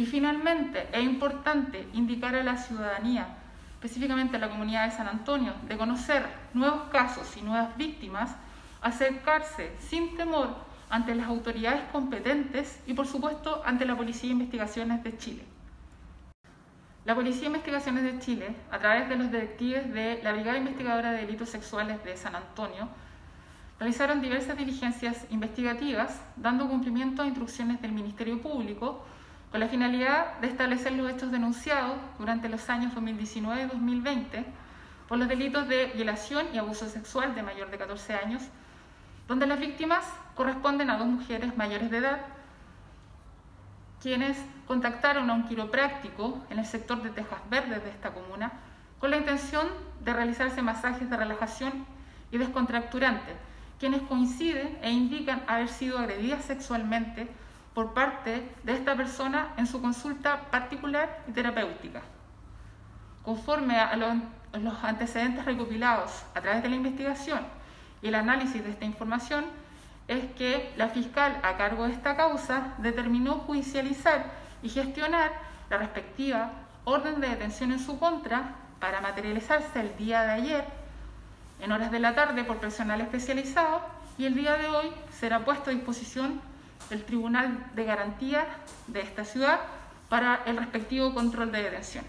Y finalmente, es importante indicar a la ciudadanía, específicamente a la comunidad de San Antonio, de conocer nuevos casos y nuevas víctimas, acercarse sin temor ante las autoridades competentes y, por supuesto, ante la Policía de Investigaciones de Chile. La Policía de Investigaciones de Chile, a través de los detectives de la Brigada Investigadora de Delitos Sexuales de San Antonio, realizaron diversas diligencias investigativas, dando cumplimiento a instrucciones del Ministerio Público, con la finalidad de establecer los hechos denunciados durante los años 2019 y 2020 por los delitos de violación y abuso sexual de mayor de 14 años, donde las víctimas corresponden a dos mujeres mayores de edad, quienes contactaron a un quiropráctico en el sector de Tejas Verdes de esta comuna con la intención de realizarse masajes de relajación y descontracturante, quienes coinciden e indican haber sido agredidas sexualmente por parte de esta persona en su consulta particular y terapéutica. Conforme a los antecedentes recopilados a través de la investigación y el análisis de esta información, es que la fiscal a cargo de esta causa determinó judicializar y gestionar la respectiva orden de detención en su contra para materializarse el día de ayer en horas de la tarde por personal especializado y el día de hoy será puesto a disposición del Tribunal de Garantía de esta ciudad para el respectivo control de detención.